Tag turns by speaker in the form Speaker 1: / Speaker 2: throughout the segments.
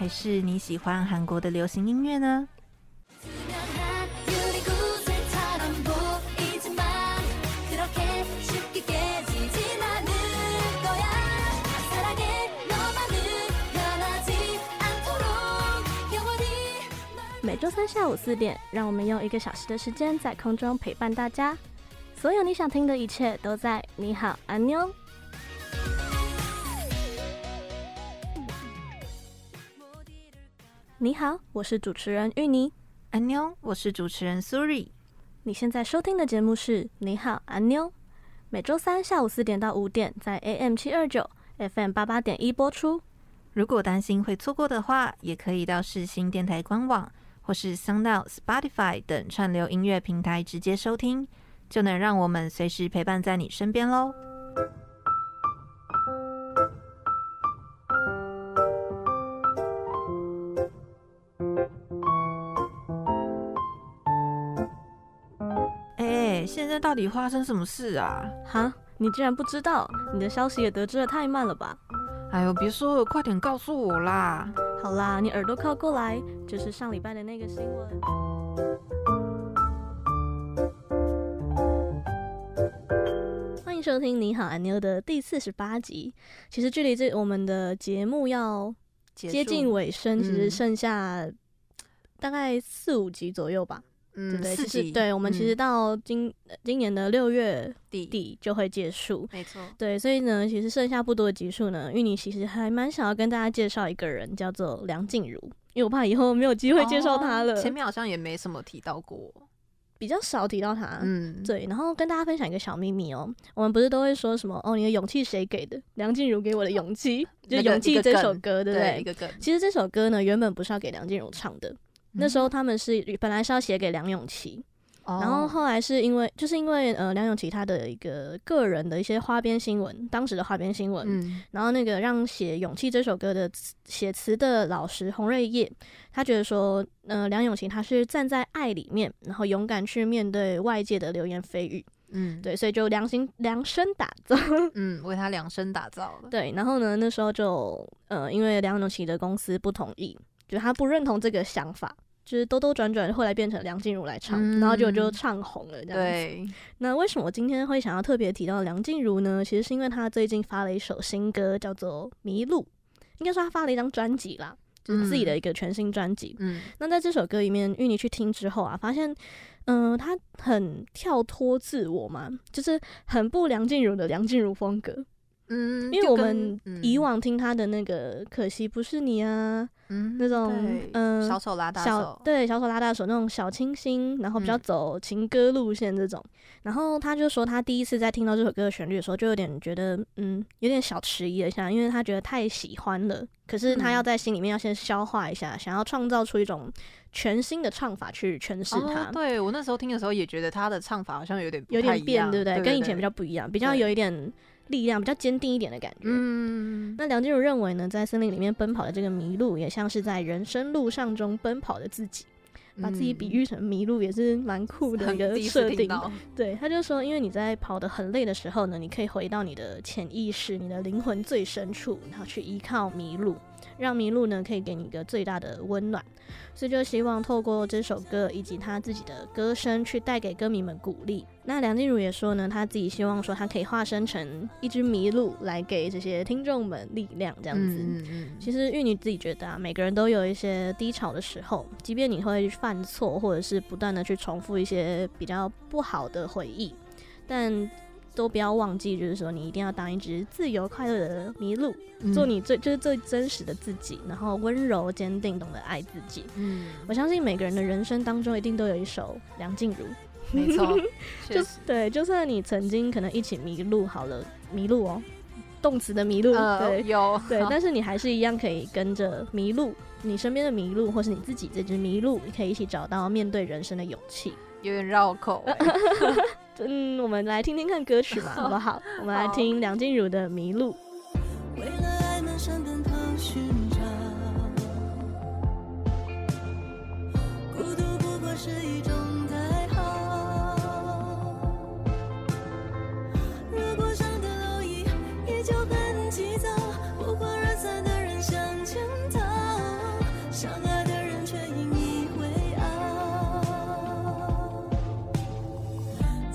Speaker 1: 还是你喜欢韩国的流行音乐呢？
Speaker 2: 周三下午四点，让我们用一个小时的时间在空中陪伴大家。所有你想听的一切都在你好，安妞。你好，我是主持人芋泥。
Speaker 1: 安妞，我是主持人苏瑞。
Speaker 2: 你现在收听的节目是你好，安妞。每周三下午四点到五点，在 AM 七二九 FM 八八点一播出。
Speaker 1: 如果担心会错过的话，也可以到世新电台官网或是 SoundOut、Spotify 等串流音乐平台直接收听，就能让我们随时陪伴在你身边喽。现在到底发生什么事啊？
Speaker 2: 哈，你竟然不知道？你的消息也得知的太慢了吧？
Speaker 1: 哎呦，别说了，快点告诉我啦！
Speaker 2: 好啦，你耳朵靠过来，就是上礼拜的那个新闻。欢迎收听《你好，安妞》的第四十八集。其实距离这我们的节目要接近尾声，其实剩下大概四五集左右吧。
Speaker 1: 嗯，
Speaker 2: 对
Speaker 1: 其实，
Speaker 2: 对，我们其实到今、嗯、今年的六月底
Speaker 1: 底
Speaker 2: 就会结束，
Speaker 1: 没错。
Speaker 2: 对，所以呢，其实剩下不多的集数呢，芋泥其实还蛮想要跟大家介绍一个人，叫做梁静茹，因为我怕以后没有机会介绍他了。
Speaker 1: 哦。前面好像也没什么提到过，
Speaker 2: 比较少提到他。
Speaker 1: 嗯，
Speaker 2: 对。然后跟大家分享一个小秘密哦，我们不是都会说什么哦，你的勇气谁给的？梁静茹给我的勇气，就《勇气》这首歌，对不对？
Speaker 1: 一个梗。
Speaker 2: 其实这首歌呢，原本不是要给梁静茹唱的，那时候他们是本来是要写给梁咏琪。然后后来是因为，就是因为呃梁咏琪她的一个个人的一些花边新闻，当时的花边新闻，嗯，然后那个让写《勇气》这首歌的写词的老师洪瑞业，他觉得说，呃梁咏琪她是站在爱里面，然后勇敢去面对外界的流言蜚语，嗯，对，所以就量心量身打造，
Speaker 1: 嗯，为他量身打造了，
Speaker 2: 对，然后呢那时候就呃因为梁咏琪的公司不同意，就他不认同这个想法。就是兜兜转转，后来变成梁静茹来唱，嗯、然后就就唱红了这样那为什么我今天会想要特别提到梁静茹呢？其实是因为她最近发了一首新歌，叫做《迷路》，应该说她发了一张专辑啦，就是自己的一个全新专辑。嗯，那在这首歌里面，芋泥去听之后啊，发现，嗯、呃，她很跳脱自我嘛，就是很不梁静茹的梁静茹风格。嗯，因为我们以往听他的那个《可惜不是你》啊。嗯，那种嗯，
Speaker 1: 小手拉大手，
Speaker 2: 对，小手拉大手那种小清新，然后比较走情歌路线这种。嗯、然后他就说，他第一次在听到这首歌的旋律的时候，就有点觉得，嗯，有点小迟疑了一下，因为他觉得太喜欢了。可是他要在心里面要先消化一下，嗯、想要创造出一种全新的唱法去诠释它。
Speaker 1: 哦、对，我那时候听的时候也觉得他的唱法好像有点
Speaker 2: 有点变，对不对？
Speaker 1: 对对对，
Speaker 2: 跟以前比较不一样，比较有一点。力量比较坚定一点的感觉。嗯，那梁静茹认为呢，在森林里面奔跑的这个麋鹿，也像是在人生路上中奔跑的自己，把自己比喻成麋鹿，也是 蛮酷的一个设定。对，他就说，因为你在跑得很累的时候呢，你可以回到你的潜意识、你的灵魂最深处，然后去依靠麋鹿。让麋鹿呢可以给你一个最大的温暖，所以就希望透过这首歌以及他自己的歌声去带给歌迷们鼓励。那梁静茹也说呢，他自己希望说他可以化身成一只麋鹿来给这些听众们力量，这样子。嗯嗯。其实玉女自己觉得啊，每个人都有一些低潮的时候，即便你会犯错，或者是不断的去重复一些比较不好的回忆，但。
Speaker 3: 都不要忘记，就是说你一定要当一只自由快乐的麋鹿，嗯、做你最就是最真实的自己，然后温柔坚定，懂得爱自己。嗯，我相信每个人的人生当中一定都有一首梁静茹，
Speaker 1: 没错，
Speaker 3: 就对，就算你曾经可能一起迷路好了，迷路哦，动词的迷路，呃、对，
Speaker 1: 有
Speaker 3: 对，但是你还是一样可以跟着迷路，你身边的迷路，或是你自己这只迷路，你可以一起找到面对人生的勇气。
Speaker 1: 有点绕口，
Speaker 3: 嗯，我们来听听看歌曲吧，好不好？我们来听梁静茹的《迷路》。为了爱满山奔跑寻找，孤独不过是一种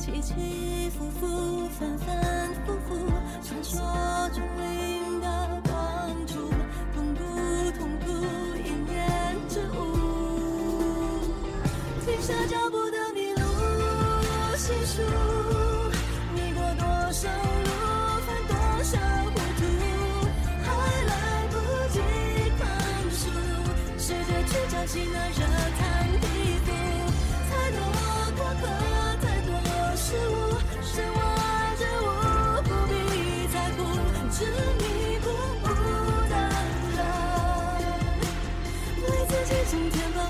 Speaker 3: 起起伏伏，反反复复，传说中领导光柱，痛苦痛苦，一念之误，停下脚步的迷路，细数迷过多少路，犯多少糊涂，还来不及宽恕，试着去找寻那自己增添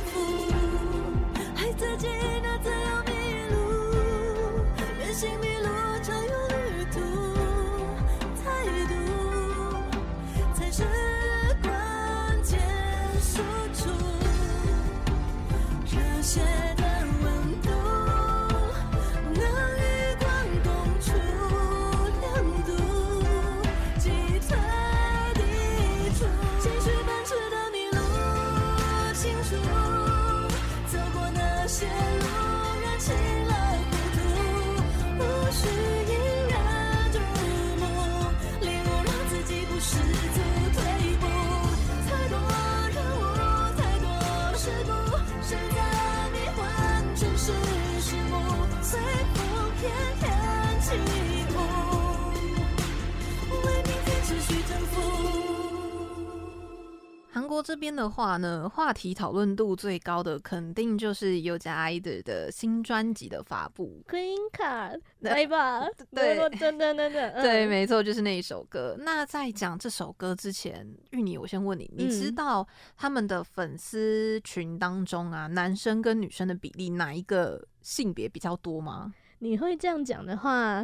Speaker 3: 国这边的
Speaker 1: 话呢，话题讨论度最高的肯定就是 Yoga Idol 的新专辑的发布。
Speaker 3: Queen Card，来吧，
Speaker 1: 对，
Speaker 3: 真的，真的，
Speaker 1: 对，没错，就是那一首歌。那在讲这首歌之前，芋泥，我先问你，你知道他们的粉丝群当中啊，男生跟女生的比例哪一个性别比较多吗？
Speaker 3: 你会这样讲的话，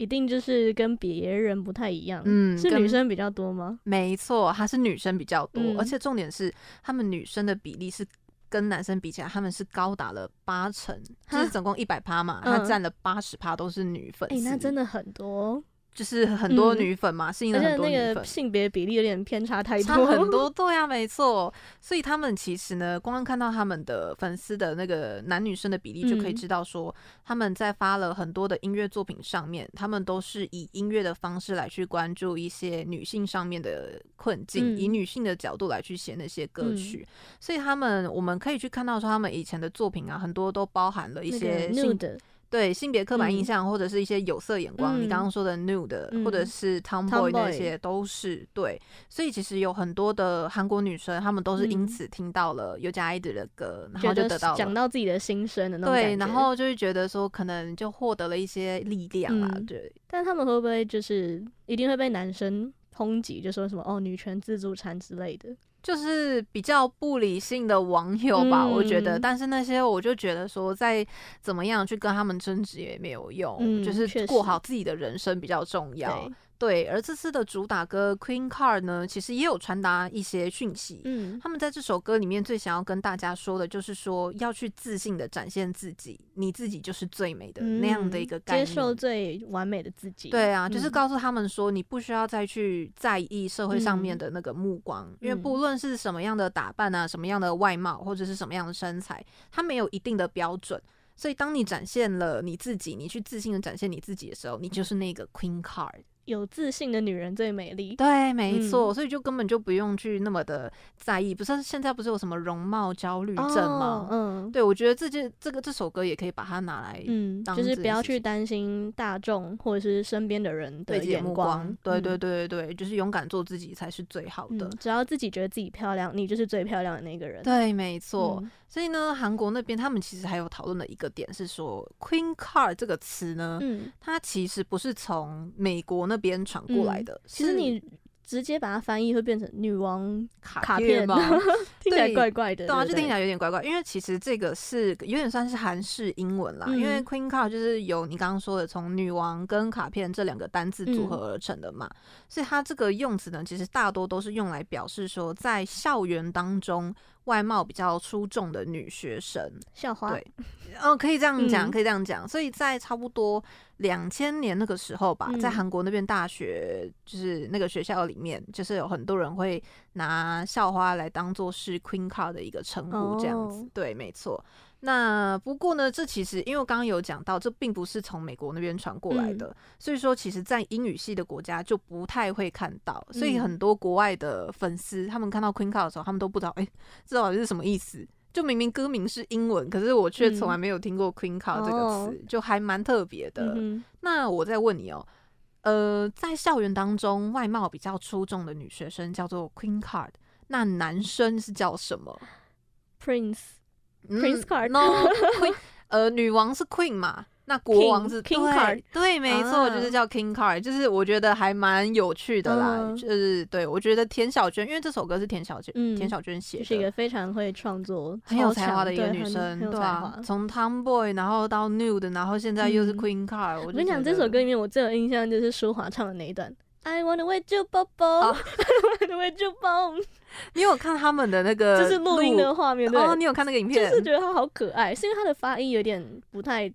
Speaker 3: 一定就是跟别人不太一样，嗯，是女生比较多吗？
Speaker 1: 没错，她是女生比较多，嗯，而且重点是，她们女生的比例是跟男生比起来，他们是高达了八成，就是总共一百趴嘛，她占了八十趴都是女粉丝，
Speaker 3: 欸，那真的很多。
Speaker 1: 就是很多女粉嘛，吸引了很多女粉，
Speaker 3: 那个性别比例有点偏差太多，
Speaker 1: 差 很多，对啊，没错。所以他们其实呢，光看到他们的粉丝的那个男女生的比例，就可以知道说，他们在发了很多的音乐作品上面，他们都是以音乐的方式来去关注一些女性上面的困境，以女性的角度来去写那些歌曲。所以他们，我们可以去看到说，他们以前的作品啊，很多都包含了一些性的。对性别刻板印象，或者是一些有色眼光，嗯、你刚刚说的 nude，、嗯、或者是 tomboy 那些，都是对。所以其实有很多的韩国女生，她们都是因此听到了 Idol 的歌，然后就得到
Speaker 3: 讲到自己的心声的那种
Speaker 1: 对，然后就会觉得说，可能就获得了一些力量啊。嗯、对，
Speaker 3: 但他们会不会就是一定会被男生抨击，就说什么哦女权自助餐之类的？
Speaker 1: 就是比较不理性的网友吧，嗯、我觉得。但是那些我就觉得说，再怎么样去跟他们争执也没有用，嗯、就是过好自己的人生比较重要。对，而这次的主打歌《Queen Card》呢，其实也有传达一些讯息。嗯，他们在这首歌里面最想要跟大家说的，就是说要去自信的展现自己，你自己就是最美的、嗯、那样的一个概念，
Speaker 3: 接受最完美的自己。
Speaker 1: 对啊，就是告诉他们说，你不需要再去在意社会上面的那个目光，嗯、因为不论是什么样的打扮啊，什么样的外貌，或者是什么样的身材，它没有一定的标准。所以，当你展现了你自己，你去自信的展现你自己的时候，你就是那个 Queen Card。
Speaker 2: 有自信的女人最美丽。
Speaker 1: 对，没错，嗯、所以就根本就不用去那么的在意。不是现在不是有什么容貌焦虑症吗？哦、嗯，对，我觉得这件这个这首歌也可以把它拿来，嗯，
Speaker 2: 就是不要去担心大众或者是身边的人的眼光。光
Speaker 1: 对对对对对，就是勇敢做自己才是最好的。
Speaker 2: 嗯、只要自己觉得自己漂亮，你就是最漂亮的那个人。
Speaker 1: 对，没错。嗯、所以呢，韩国那边他们其实还有讨论的一个点是说，“Queen Card” 这个词呢，嗯，它其实不是从美国那边传过来的。嗯、
Speaker 2: 其实你。直接把它翻译会变成女王卡
Speaker 1: 片吗？
Speaker 2: 听起来怪怪的，
Speaker 1: 对啊，就听起来有点怪怪。因为其实这个是有点算是韩式英文啦，嗯、因为 Queen Card 就是由你刚刚说的从女王跟卡片这两个单字组合而成的嘛，嗯、所以它这个用词呢，其实大多都是用来表示说在校园当中。外貌比较出众的女学生，
Speaker 2: 校花。
Speaker 1: 对，哦，可以这样讲，嗯、可以这样讲。所以在差不多两千年那个时候吧，嗯、在韩国那边大学，就是那个学校里面，就是有很多人会拿校花来当做是 Queen Card 的一个称呼，这样子。哦、对，没错。那不过呢，这其实因为我刚刚有讲到，这并不是从美国那边传过来的，嗯、所以说其实，在英语系的国家就不太会看到，所以很多国外的粉丝他们看到 Queen Card 的时候，他们都不知道，哎、欸，这到底是什么意思？就明明歌名是英文，可是我却从来没有听过 Queen Card 这个词，嗯、就还蛮特别的。嗯、那我再问你哦、喔，呃，在校园当中外貌比较出众的女学生叫做 Queen Card，那男生是叫什么
Speaker 2: ？Prince。Prince
Speaker 1: Card，no Queen，呃，女王是 Queen 嘛？那国王是
Speaker 2: King Card，
Speaker 1: 对，没错，就是叫 King Card，就是我觉得还蛮有趣的啦。就是对我觉得田小娟，因为这首歌是田小娟，田小娟写的，
Speaker 2: 是一个非常会创作、
Speaker 1: 很有才华的一个女生，对啊，从 Tomboy 然后到 Nude，然后现在又是 Queen Card。我跟你讲，
Speaker 2: 这首歌里面我最有印象就是舒华唱的那一段。I wanna wait you, Bobo. Wait you, Bobo.
Speaker 1: 你有看他们的那个，
Speaker 2: 就是录音的画面对？
Speaker 1: 哦，你有看那个影片？
Speaker 2: 就是觉得他好可爱，是因为他的发音有点不太。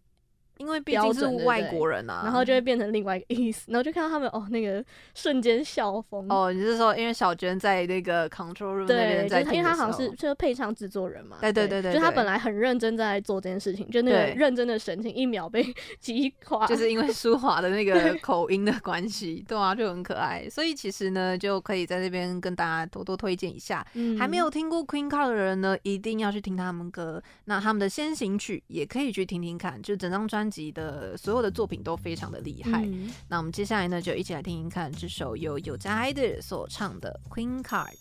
Speaker 1: 因为毕竟是外国人啊，
Speaker 2: 然后就会变成另外一个意思，然后就看到他们哦，那个瞬间笑疯。
Speaker 1: 哦，你是说因为小娟在那个 control room 那边在听的时候，
Speaker 2: 因为他好像是就是配唱制作人嘛，
Speaker 1: 对对对对，
Speaker 2: 就他本来很认真在做这件事情，就那个认真的神情一秒被击垮，
Speaker 1: 就是因为舒华的那个 口音的关系，对啊，就很可爱。所以其实呢，就可以在这边跟大家多多推荐一下，还没有听过 Queen Card 的人呢，一定要去听他们歌。那他们的先行曲也可以去听听看，就整张专辑的。所有的作品都非常的厉害。嗯、那我们接下来呢，就一起来听听看这首由有家爱的所唱的《Queen Card》。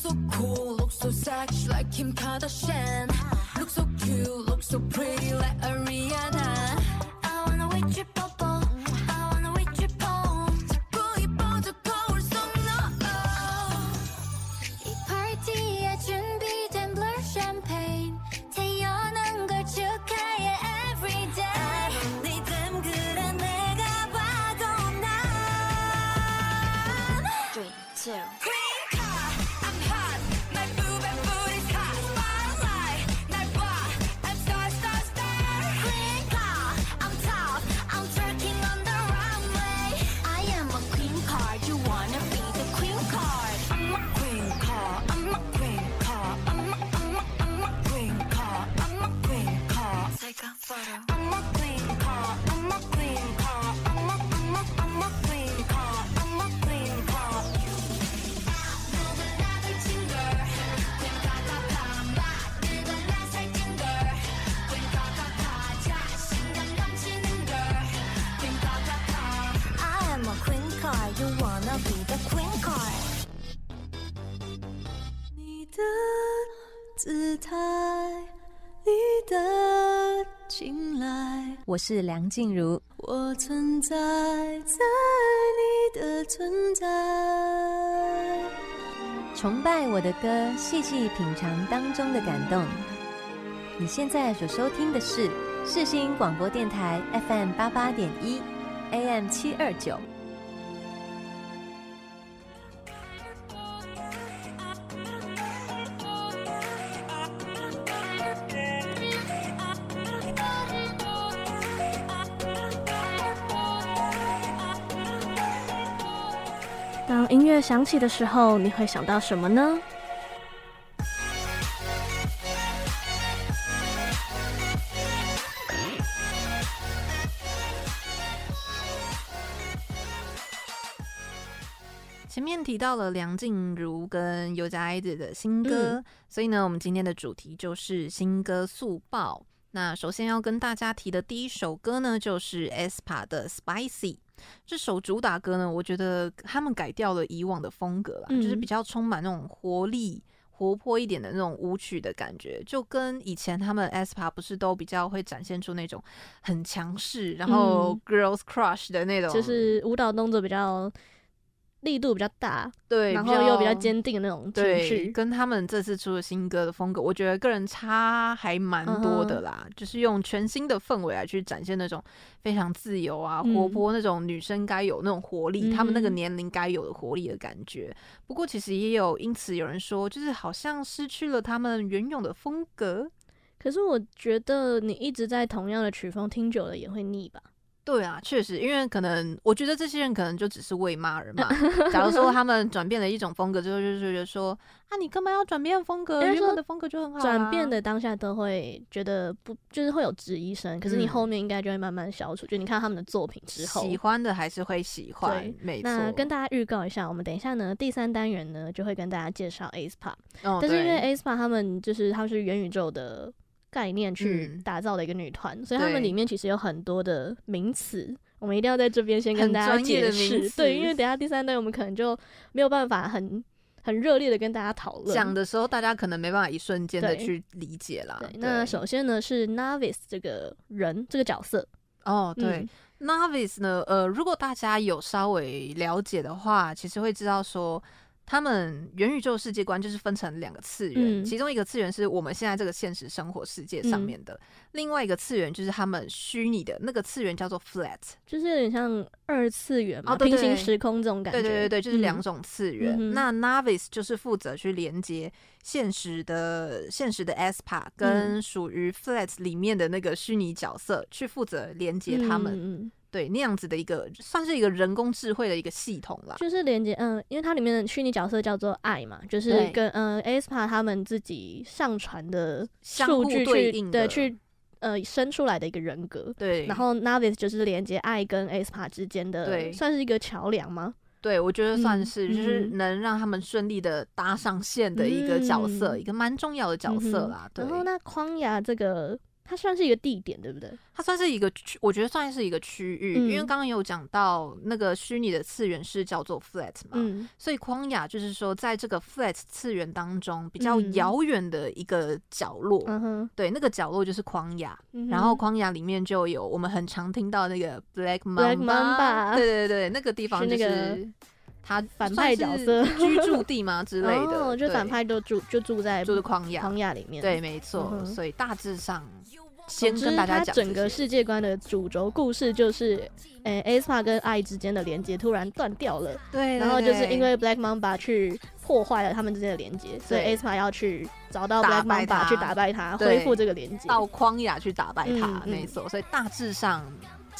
Speaker 4: so cool, look so sexy like
Speaker 5: Kim Kardashian. Look so cute, look so pretty like a 是梁静茹，
Speaker 4: 我存在在你的存在。
Speaker 5: 崇拜我的歌，细细品尝当中的感动。你现在所收听的是世新广播电台 FM 八八点一，AM 七二九。
Speaker 2: 当音乐响起的时候，你会想到什么呢？
Speaker 1: 前面提到了梁静茹跟尤佳爱子的新歌，嗯，所以呢，我们今天的主题就是新歌速报。那首先要跟大家提的第一首歌呢，就是 aespa 的 Spicy。这首主打歌呢，我觉得他们改掉了以往的风格啦，嗯、就是比较充满那种活力、活泼一点的那种舞曲的感觉，就跟以前他们 aespa 不是都比较会展现出那种很强势，然后 girls crush 的那种，
Speaker 2: 就是舞蹈动作比较。力度比较大，
Speaker 1: 对，
Speaker 2: 然后又比较坚定的那种情绪，
Speaker 1: 跟他们这次出的新歌的风格，我觉得个人差还蛮多的啦。Uh. 就是用全新的氛围来去展现那种非常自由啊、嗯、活泼那种女生该有那种活力，他、嗯、们那个年龄该有的活力的感觉。不过其实也有因此有人说，就是好像失去了他们原有的风格。
Speaker 2: 可是我觉得你一直在同样的曲风听久了也会腻吧。
Speaker 1: 对啊，确实，因为可能我觉得这些人可能就只是为骂而骂。假如说他们转变了一种风格之后，就是觉得说啊，你干嘛要转变风格？原本的风格就很好啊。
Speaker 2: 转变的当下都会觉得不，就是会有质疑声。可是你后面应该就会慢慢消除。嗯、就你看他们的作品之后，
Speaker 1: 喜欢的还是会喜欢。没错。
Speaker 2: 那跟大家预告一下，我们等一下呢，第三单元呢就会跟大家介绍 aespa。哦，但是因为 aespa 他们就是他们是元宇宙的。概念去打造的一个女团，嗯，所以他们里面其实有很多的名词，我们一定要在这边先跟大家解释。对，因为等下第三段我们可能就没有办法很很热烈的跟大家讨论。
Speaker 1: 讲的时候，大家可能没办法一瞬间的去理解啦。对，
Speaker 2: 那首先呢是 Novice 这个人这个角色。
Speaker 1: 哦，对，嗯，Novice 呢，呃，如果大家有稍微了解的话，其实会知道说。他们元宇宙世界观就是分成两个次元，嗯，其中一个次元是我们现在这个现实生活世界上面的，嗯，另外一个次元就是他们虚拟的那个次元，叫做 Flat，
Speaker 2: 就是有点像二次元嘛，哦，平行时空这种感觉。
Speaker 1: 对对对对，就是两种次元。嗯，那 Novice 就是负责去连接现实的现实的 aespa 跟属于 Flat 里面的那个虚拟角色，去负责连接他们。嗯对，那样子的一个算是一个人工智慧的一个系统啦，
Speaker 2: 就是连接，嗯，因为它里面的虚拟角色叫做爱嘛，就是跟嗯 aespa 他们自己上传的数据去对，对去呃生出来的一个人格，
Speaker 1: 对，
Speaker 2: 然后 Novice 就是连接爱跟 aespa 之间的，对，算是一个桥梁吗？
Speaker 1: 对，我觉得算是，嗯、就是能让他们顺利的搭上线的一个角色，嗯、一个蛮重要的角色啦。嗯、对，
Speaker 2: 然后那匡雅这个。它算是一个地点，对不对？
Speaker 1: 它算是一个区，我觉得算是一个区域，嗯，因为刚刚有讲到那个虚拟的次元是叫做 Flat 嘛，嗯，所以旷野就是说，在这个 Flat 次元当中比较遥远的一个角落，嗯，对，那个角落就是旷野，嗯，然后旷野里面就有我们很常听到那个 Black Mamba 对对对，那个地方就是。是他
Speaker 2: 反派角色
Speaker 1: 居住地吗之类的？
Speaker 2: 哦，就反派都住就住在
Speaker 1: 住的旷野
Speaker 2: 旷野里面。
Speaker 1: 对，没错，嗯。所以大致上，先跟大家讲，
Speaker 2: 整个世界观的主轴故事就是，诶、欸、aespa 跟爱之间的连接突然断掉了。
Speaker 1: 对，
Speaker 2: 然后就是因为 Black Mamba 去破坏了他们之间的连接，所以 aespa 要去找到 Black Mamba 去打败他，恢复这个连接。
Speaker 1: 到框雅去打败他，没错。所以大致上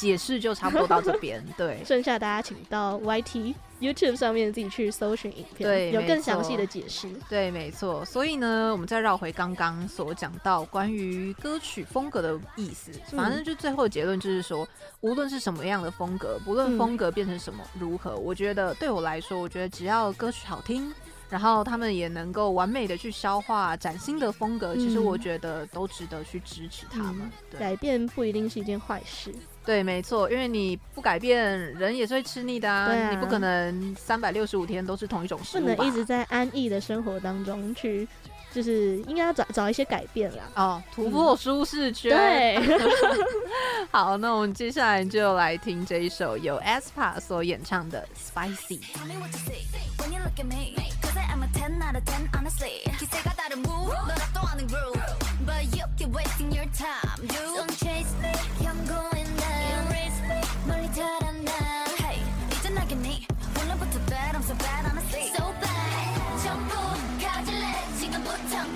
Speaker 1: 解释就差不多到这边。对，
Speaker 2: 剩下大家请到 YT。YouTube 上面自己去搜寻影片，对，有更详细的解释。
Speaker 1: 对，没错。所以呢，我们再绕回刚刚所讲到关于歌曲风格的意思，反正就最后的结论就是说，无论是什么样的风格，不论风格变成什么如何，我觉得对我来说，我觉得只要歌曲好听，然后他们也能够完美的去消化崭新的风格，其实我觉得都值得去支持他们。
Speaker 2: 改变不一定是一件坏事。
Speaker 1: 对，没错，因为你不改变，人也是会吃腻的啊，啊。你不可能三百六十五天都是同一种食物，
Speaker 2: 不能一直在安逸的生活当中去就是应该要找找一些改变啦。
Speaker 6: 哦，突破舒适 圈。
Speaker 2: 对，
Speaker 6: 好，那我们接下来就来听这一首由 aespa 所演唱的 Spicy。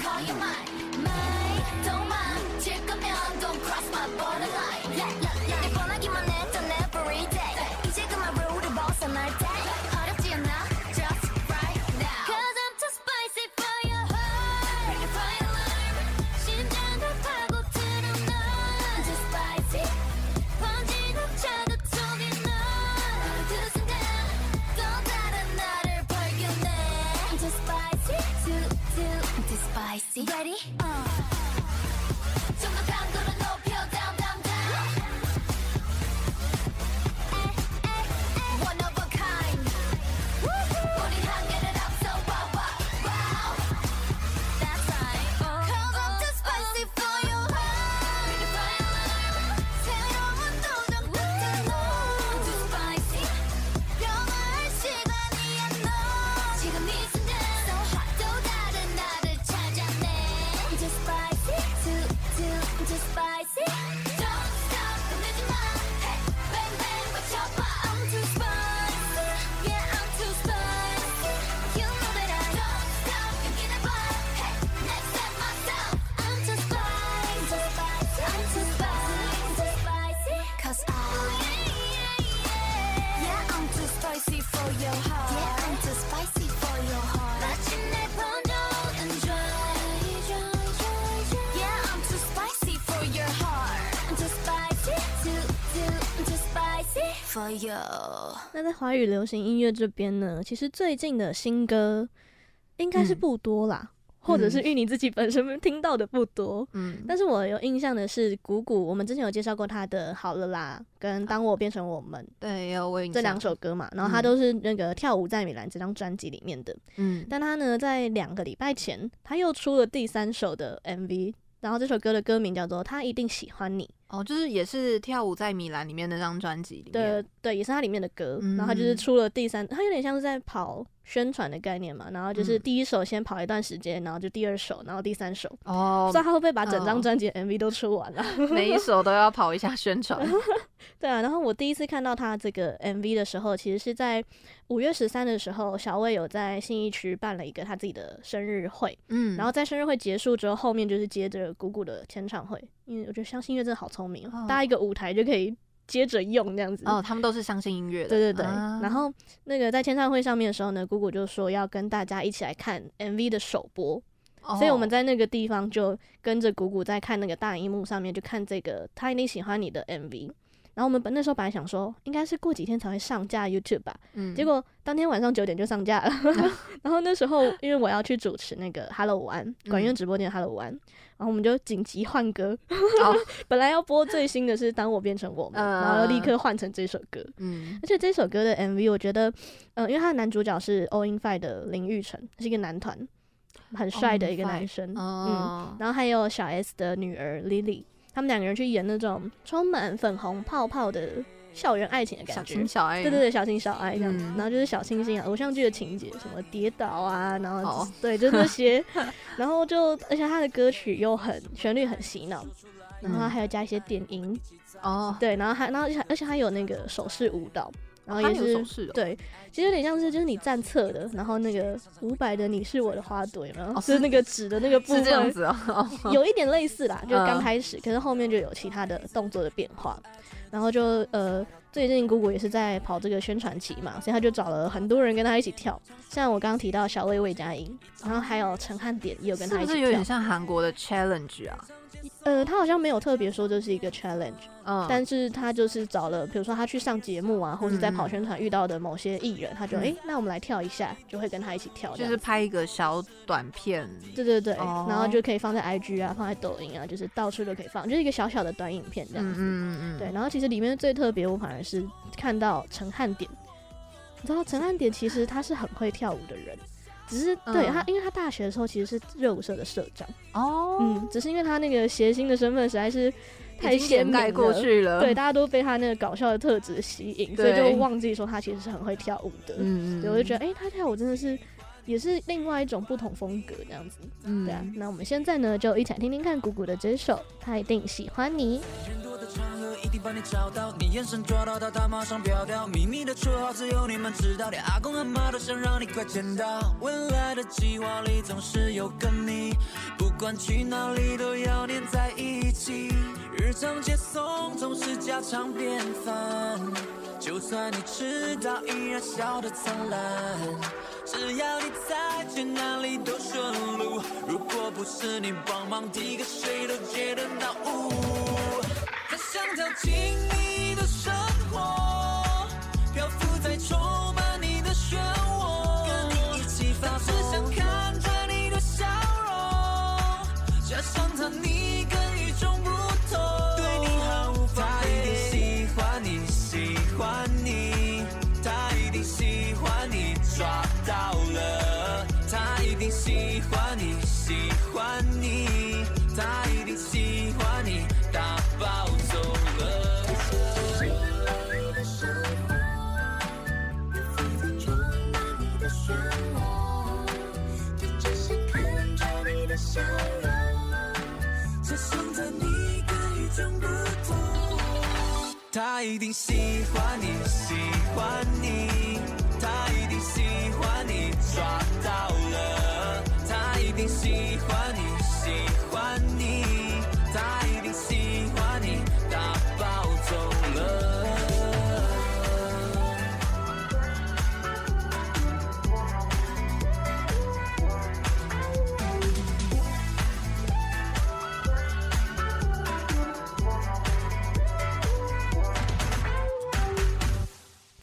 Speaker 6: call you mine, mine. don't mind. 질 거면 don't cross my borderline. sexy. Ready? Uh.
Speaker 2: 那在华语流行音乐这边呢，其实最近的新歌应该是不多啦，嗯、或者是玉你自己本身听到的不多。嗯，但是我有印象的是谷谷，我们之前有介绍过他的《好了啦》跟《当我变成我们》，
Speaker 6: 对，有我
Speaker 2: 这两首歌嘛，然后他都是那个跳舞在米兰这张专辑里面的。嗯，但他呢，在两个礼拜前，他又出了第三首的 MV。然后这首歌的歌名叫做《他一定喜欢你》
Speaker 6: 哦，就是也是跳舞在米兰里面那张专辑里面，
Speaker 2: 对对，也是它里面的歌。嗯、然后他就是出了第三，他有点像是在跑宣传的概念嘛。然后就是第一首先跑一段时间，然后就第二首，然后第三首。哦，不知道他会不会把整张专辑 MV 都出完了？哦、
Speaker 6: 每一首都要跑一下宣传。
Speaker 2: 对啊，然后我第一次看到他这个 MV 的时候，其实是在。五月十三的时候，小魏有在信义区办了一个他自己的生日会，嗯，然后在生日会结束之后，后面就是接着姑姑的签唱会，因为我觉得相信音乐真的好聪明，哦，搭一个舞台就可以接着用这样子。
Speaker 6: 哦，他们都是相信音乐的，
Speaker 2: 对对对。啊，然后那个在签唱会上面的时候呢，姑姑就说要跟大家一起来看 MV 的首播，哦，所以我们在那个地方就跟着姑姑在看那个大荧幕上面就看这个他一定喜欢你的 MV。然后我们本那时候本来想说，应该是过几天才会上架 YouTube 吧，嗯，结果当天晚上九点就上架了。然后那时候因为我要去主持那个 Hello 午安管乐直播间 Hello 午安，然后我们就紧急换歌，哦、本来要播最新的是当我变成我们，嗯、然后立刻换成这首歌。嗯，而且这首歌的 MV 我觉得，嗯、呃，因为他的男主角是 All In Five 的林育晨，是一个男团，很帅的一个男生。哦、嗯，然后还有小 S 的女儿 Lily。他们两个人去演那种充满粉红泡泡的校园爱情的感觉，
Speaker 6: 小情小爱，
Speaker 2: 对对对，小情小爱这样。子，嗯、然后就是小清新啊，偶像剧的情节，什么跌倒啊，然后、哦、对，就那些，然后就而且他的歌曲又很旋律很洗脑，然后还有加一些电音。哦，对，然后还然后而且还有那个手势舞蹈。然后也是、哦、对，其实有点像是就是你站侧的，然后那个伍佰的你是我的花朵，然后是那个纸的那个部分，
Speaker 6: 是这样子哦，
Speaker 2: 有一点类似啦，就刚开始，嗯、可是后面就有其他的动作的变化，然后就呃最近姑姑也是在跑这个宣传期嘛，所以他就找了很多人跟他一起跳，像我刚刚提到小魏魏佳莹，然后还有陈汉典也有跟他一起跳，
Speaker 6: 是不是有点像韩国的 challenge 啊？
Speaker 2: 呃，他好像没有特别说这是一个 challenge，嗯，但是他就是找了，比如说他去上节目啊，或者在跑宣传遇到的某些艺人，嗯、他就哎、欸，那我们来跳一下，就会跟他一起跳，
Speaker 6: 就是拍一个小短片，
Speaker 2: 对对对，哦、然后就可以放在 IG 啊，放在抖音啊，就是到处都可以放，就是一个小小的短影片这样子，嗯嗯嗯，对，然后其实里面最特别，我反而是看到陈汉典，你知道陈汉典其实他是很会跳舞的人。只是对他，因为他大学的时候其实是热舞社的社长。
Speaker 1: 哦，
Speaker 2: 嗯，只是因为他那个谐星的身份实在是太显盖
Speaker 1: 过去了，
Speaker 2: 对，大家都被他那个搞笑的特质吸引，所以就忘记说他其实是很会跳舞的，嗯，所以我就觉得，哎、欸，他跳舞真的是也是另外一种不同风格这样子，嗯，对啊，那我们现在呢就一起来听听看鼓鼓的这首，他一定喜欢你。
Speaker 7: 把你找到，你眼神抓到他，他马上飘掉。秘密的绰号只有你们知道，连阿公阿妈都想让你快见到。未来的计划里总是有个你，不管去哪里都要黏在一起。日常接送总是家常便饭，就算你迟到依然笑得灿烂。只要你在，去哪里都顺路。如果不是你帮忙递个水，都觉得 nau。想跳进一定喜欢你，喜欢你，他一定喜欢你，抓到了。他一定喜欢你，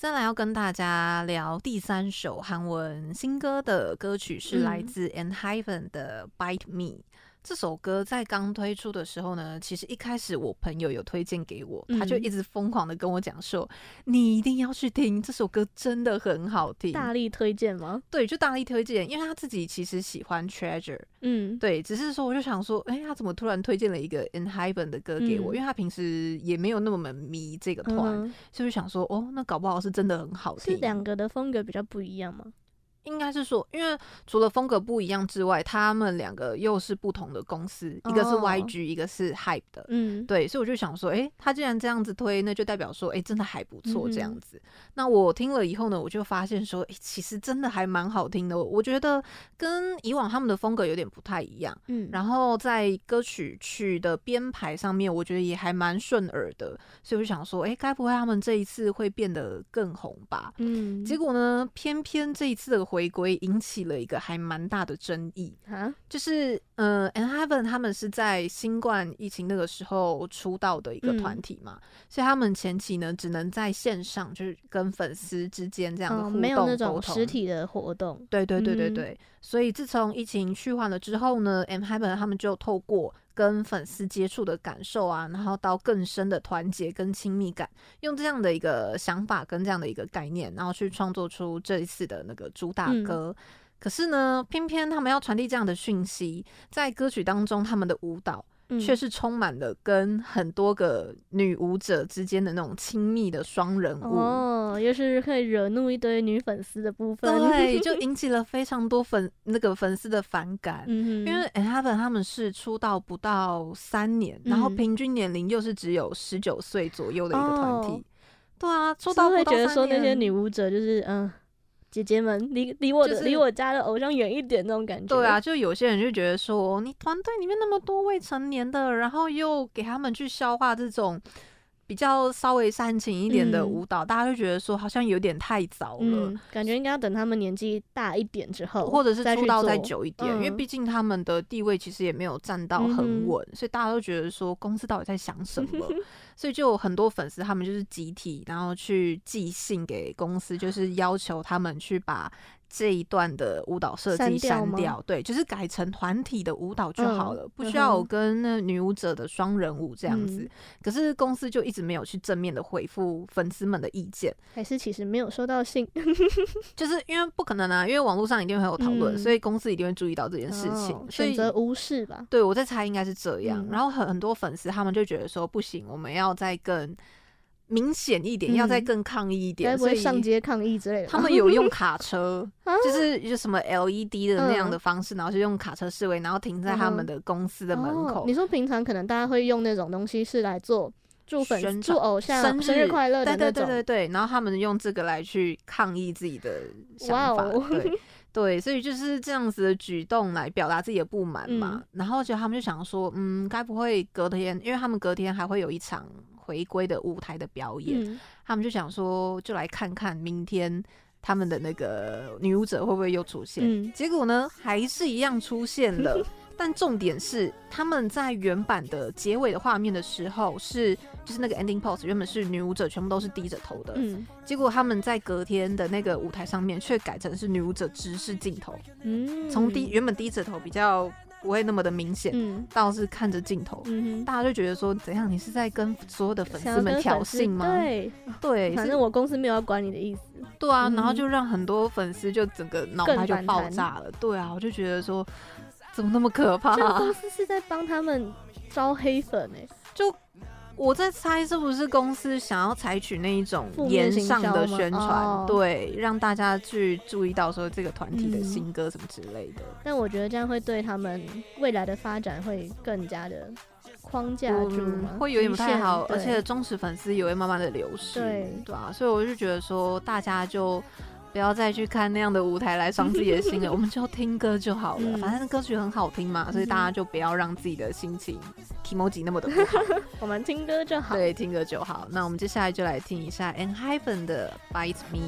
Speaker 1: 再来要跟大家聊第三首韩文新歌的歌曲，是来自 ENHYPEN 的《Bite Me》。这首歌在刚推出的时候呢，其实一开始我朋友有推荐给我，他就一直疯狂的跟我讲说：“你一定要去听这首歌，真的很好听。”
Speaker 2: 大力推荐吗？
Speaker 1: 对，就大力推荐，因为他自己其实喜欢 Treasure，嗯，对，只是说我就想说，哎，他怎么突然推荐了一个 In Heaven 的歌给我？因为他平时也没有那么迷这个团，所以就想说，哦，那搞不好是真的很好听。
Speaker 2: 是两个的风格比较不一样吗？
Speaker 1: 应该是说，因为除了风格不一样之外，他们两个又是不同的公司，一个是 YG，一个是 Hype 的，嗯，对，所以我就想说，哎、欸，他既然这样子推，那就代表说，哎、欸，真的还不错这样子。嗯、那我听了以后呢，我就发现说，哎、欸，其实真的还蛮好听的。我觉得跟以往他们的风格有点不太一样，嗯，然后在歌曲曲的编排上面，我觉得也还蛮顺耳的。所以我就想说，哎、欸，该不会他们这一次会变得更红吧？嗯，结果呢，偏偏这一次的。回归引起了一个还蛮大的争议啊，就是呃，ENHYPEN 他们是在新冠疫情那个时候出道的一个团体嘛，嗯、所以他们前期呢只能在线上，就是跟粉丝之间这样的互动沟通，
Speaker 2: 没有那种实体的活动。
Speaker 1: 对对对对对，嗯、所以自从疫情趋缓了之后呢，ENHYPEN 他们就透过。跟粉丝接触的感受啊，然后到更深的团结跟亲密感，用这样的一个想法跟这样的一个概念，然后去创作出这一次的那个主打歌。嗯、可是呢，偏偏他们要传递这样的讯息，在歌曲当中，他们的舞蹈。却是充满了跟很多个女舞者之间的那种亲密的双人舞
Speaker 2: 哦，又是可以惹怒一堆女粉丝的部分，
Speaker 1: 对，就引起了非常多粉那个粉丝的反感。嗯哼，因为 ENHYPEN 他们是出道不到三年，嗯、然后平均年龄又是只有十九岁左右的一个团体。哦、对啊，出道不到三年，
Speaker 2: 会觉得说那些女舞者就是嗯。姐姐们，离离我的离、就是、我家的偶像远一点那种感觉。
Speaker 1: 对啊，就有些人就觉得说，你团队里面那么多未成年的，然后又给他们去消化这种。比较稍微煽情一点的舞蹈，嗯、大家就觉得说好像有点太早了，嗯、
Speaker 2: 感觉应该要等他们年纪大一点之后，
Speaker 1: 或者是出道再久一点，嗯、因为毕竟他们的地位其实也没有站到很稳，嗯、所以大家都觉得说公司到底在想什么，所以就有很多粉丝他们就是集体然后去寄信给公司，就是要求他们去把。这一段的舞蹈设计删掉，对，就是改成团体的舞蹈就好了，嗯、不需要有跟那女舞者的双人舞这样子。嗯、可是公司就一直没有去正面的回复粉丝们的意见，
Speaker 2: 还是其实没有收到信，
Speaker 1: 就是因为不可能啊，因为网络上一定会有讨论，嗯、所以公司一定会注意到这件事情，
Speaker 2: 哦、选择无视吧。
Speaker 1: 对，我在猜应该是这样，
Speaker 2: 嗯、
Speaker 1: 然后很很多粉丝他们就觉得说不行，我们要再更。明显一点，要再更抗议一点，
Speaker 2: 嗯、所以上街抗议之类的。
Speaker 1: 他们有用卡车，就是就什么 LED 的那样的方式，嗯、然后就用卡车示威，然后停在他们的公司的门口。
Speaker 2: 哦、你说平常可能大家会用那种东西是来做祝粉、祝偶像生日，快乐的那种，
Speaker 1: 对对对对对。然后他们用这个来去抗议自己的想法，对对，所以就是这样子的举动来表达自己的不满嘛。嗯、然后就他们就想说，嗯，该不会隔天，因为他们隔天还会有一场。回归的舞台的表演，嗯、他们就想说，就来看看明天他们的那个女舞者会不会又出现。嗯、结果呢，还是一样出现了。但重点是，他们在原版的结尾的画面的时候，是就是那个 ending pose，原本是女舞者全部都是低着头的。嗯、结果他们在隔天的那个舞台上面，却改成是女舞者直视镜头。嗯，从低原本低着头比较。不会那么的明显，嗯，倒是看着镜头，嗯，大家就觉得说，怎样？你是在跟所有的粉丝们挑衅吗？
Speaker 2: 对，
Speaker 1: 对，
Speaker 2: 反正我公司没有要管你的意思。
Speaker 1: 对啊，然后就让很多粉丝就整个脑袋就爆炸了。对啊，我就觉得说，怎么那么可怕？
Speaker 2: 这个公司是在帮他们招黑粉哎，
Speaker 1: 就。我在猜是不是公司想要采取那一种言上的宣传，对，让大家去注意到说这个团体的新歌什么之类的。
Speaker 2: 但我觉得这样会对他们未来的发展会更加的框架住，
Speaker 1: 会有点不太好，而且忠实粉丝也会慢慢的流失，对，对啊，所以我就觉得说大家就。不要再去看那样的舞台来伤自己的心了，我们就听歌就好了。嗯、反正歌曲很好听嘛，所以大家就不要让自己的心情 kimoji 那么的不好。
Speaker 2: 我们听歌就好，
Speaker 1: 对，听歌就好。那我们接下来就来听一下 ENHYPEN 的 Bite Me。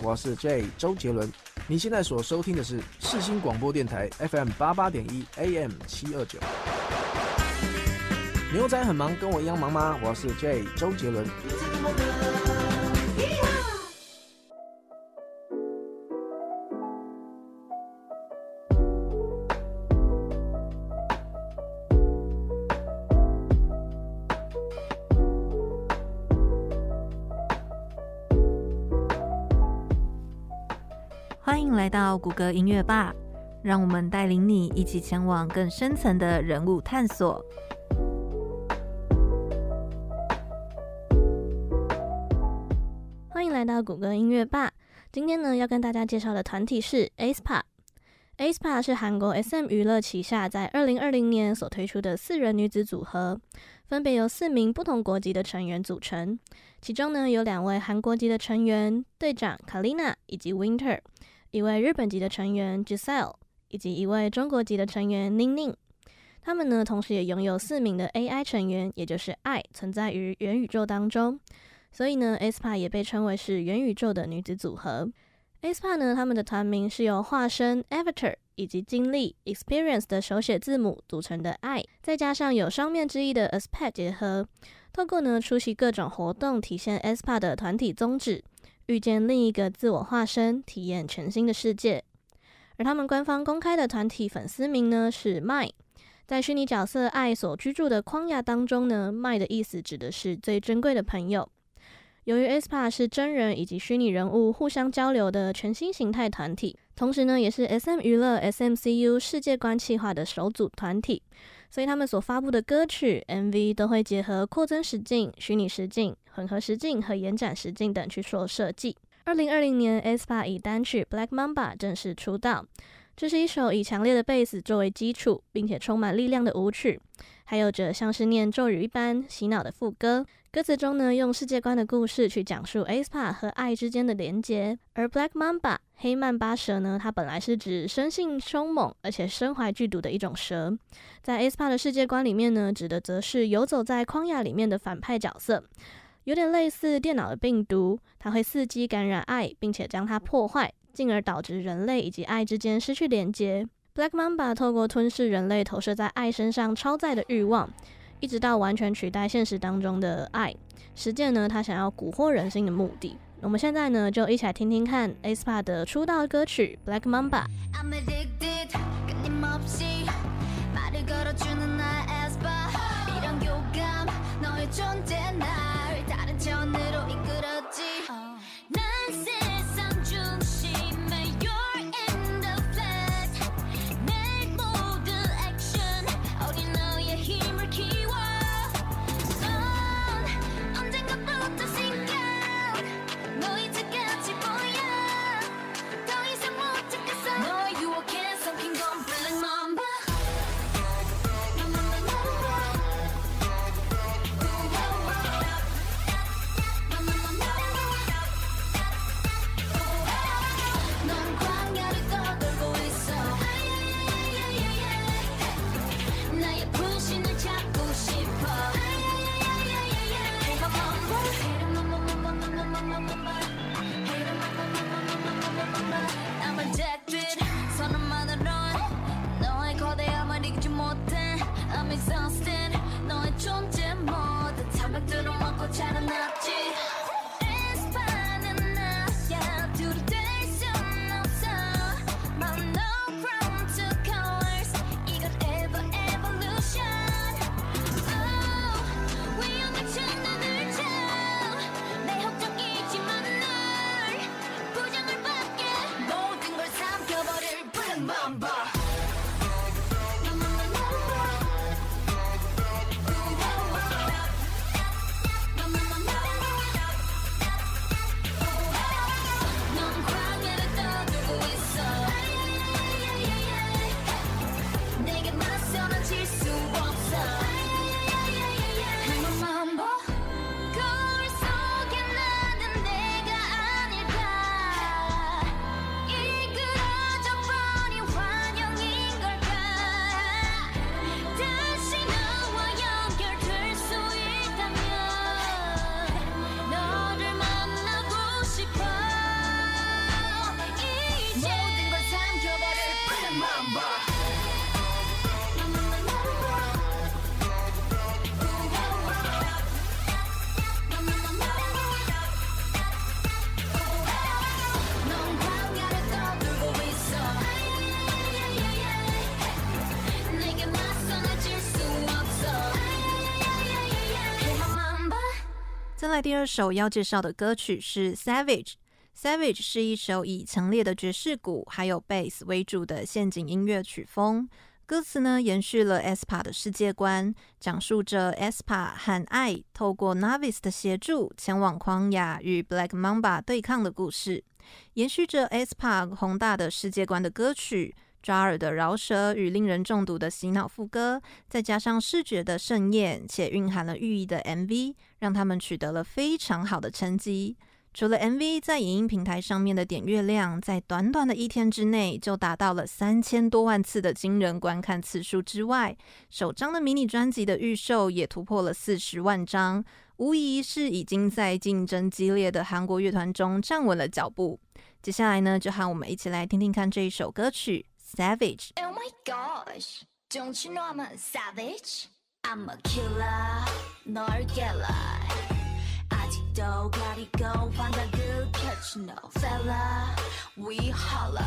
Speaker 8: 我是 J 周杰伦，你现在所收听的是四新广播电台 FM 八八点一 AM 七二九。牛仔很忙，跟我一样忙吗？我是 J 周杰
Speaker 1: 伦。谷歌音乐吧，让我们带领你一起前往更深层的人物探索。
Speaker 2: 欢迎来到谷歌音乐吧。今天呢，要跟大家介绍的团体是 aespa。aespa 是韩国 SM 娱乐旗下在二零二零年所推出的四人女子组合，分别由四名不同国籍的成员组成。其中呢，有两位韩国籍的成员，队长 Kalina 以及 Winter。一位日本籍的成员 Giselle，以及一位中国籍的成员宁宁，他们呢，同时也拥有四名的 AI 成员，也就是爱存在于元宇宙当中，所以呢，aespa 也被称为是元宇宙的女子组合。
Speaker 6: aespa 呢，他们的团名是由化身 Avatar 以及经历 Experience 的手写字母组成的 I，再加上有双面之意的 aspect 结合，透过呢出席各种活动，体现 aespa 的团体宗旨，遇见另一个自我化身，体验全新的世界。而他们官方公开的团体粉丝名呢是 Mai，在虚拟角色 I 所居住的框架当中呢，Mai 的意思指的是最珍贵的朋友。由于 aespa 是真人以及虚拟人物互相交流的全新形态团体，同时呢，也是 SM 娱乐 SMCU 世界观企划的首组团体，所以他们所发布的歌曲 MV 都会结合扩增实境、虚拟实境、混合实境和延展实境等去做设计。二零二零年，aespa 以单曲《Black Mamba》正式出道，这是一首以强烈的贝斯作为基础，并且充满力量的舞曲，还有着像是念咒语一般洗脑的副歌。歌词中呢，用世界观的故事去讲述 aespa 和爱之间的连结，而 Black Mamba 黑曼巴蛇呢，它本来是指生性凶猛而且身怀剧毒的一种蛇，在 aespa 的世界观里面呢，指的则是游走在旷野里面的反派角色，有点类似电脑的病毒，它会伺机感染爱，并且将它破坏，进而导致人类以及爱之间失去连接。Black Mamba 透过吞噬人类投射在爱身上超载的欲望。一直到完全取代现实当中的爱，实践呢，他想要蛊惑人心的目的。我们现在呢，就一起来听听看 aespa 的出道歌曲《Black Mamba》。
Speaker 1: 第二首要介绍的歌曲是《Savage》。《Savage》是一首以强烈的爵士鼓还有 bass 为主的陷阱音乐曲风。歌词呢，延续了 aespa 的世界观，讲述着 aespa 和爱透过 Navis 的协助前往狂野与 Black Mamba 对抗的故事。延续着 aespa 宏大的世界观的歌曲。抓耳的饶舌与令人中毒的洗脑副歌，再加上视觉的盛宴且蕴含了寓意的 MV，让他们取得了非常好的成绩。除了 MV 在影音平台上面的点阅量，在短短的一天之内就达到了三千多万次的惊人观看次数之外，首张的迷你专辑的预售也突破了四十万张，无疑是已经在竞争激烈的韩国乐团中站稳了脚步。接下来呢，就和我们一起来听听看这一首歌曲《
Speaker 6: Savage》。Oh my gosh, don't you know I'm a savage? I'm a killer, 널 깨라. 아직도 가리고 반짝을 펼치 no fella. We holla.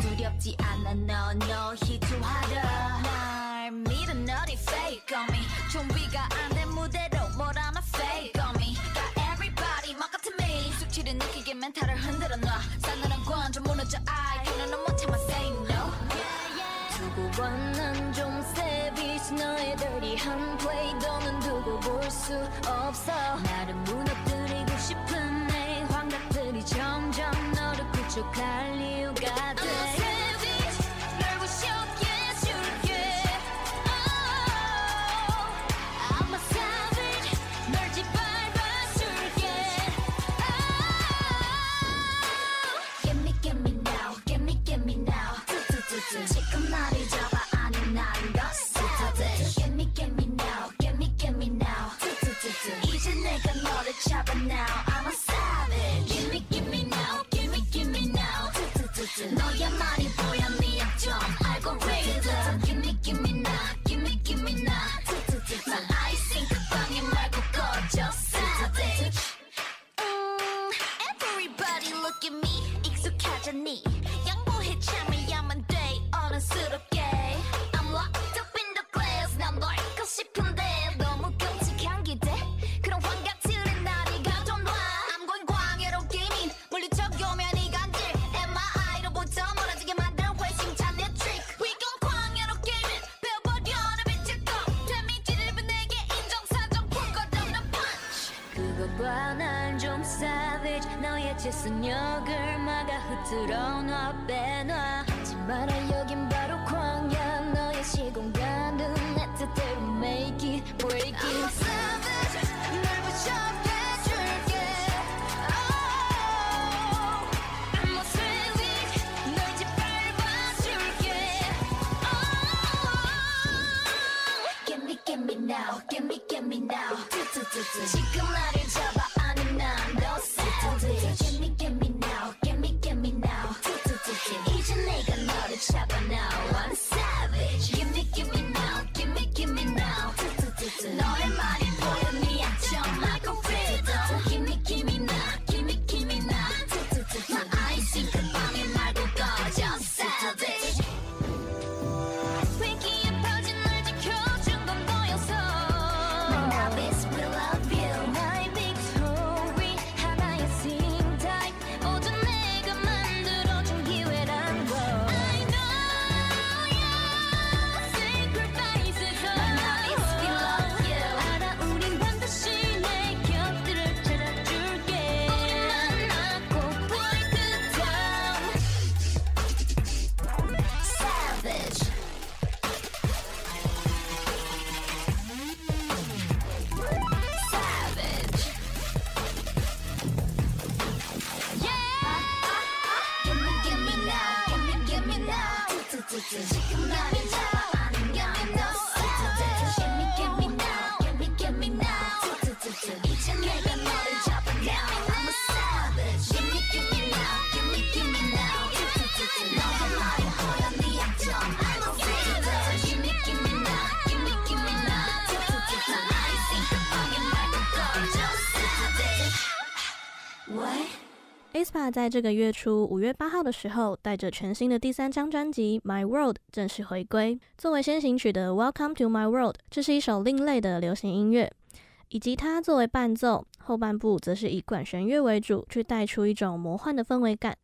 Speaker 6: 두렵지 않아 no no 희투하다. 날 믿어 너네 fake on me. 준비가 안된 무대로 뭘 하나 fake on me. Got everybody 막 같은 me. 숙취를 느끼게 멘탈을 흔들어 놔. 싸늘한 관점 무너져 I. 그는 못 참아 say no. 두고 봐난좀 savage 너의 dirty한 play 너는 두고 볼 수 없어. 나를 무너뜨리고 싶은 내 환각들이 점점 너를 구축할 이유가 돼 꺼져 savage 음, Everybody look at me 익숙하잖니 막아 흐트러
Speaker 2: 在这个月初五月八号的时候，带着全新的第三张专辑《My World》正式回归。作为先行曲的《Welcome to My World》，这是一首另类的流行音乐，以及它作为伴奏，后半部则是以管弦乐为主，去带出一种魔幻的氛围感。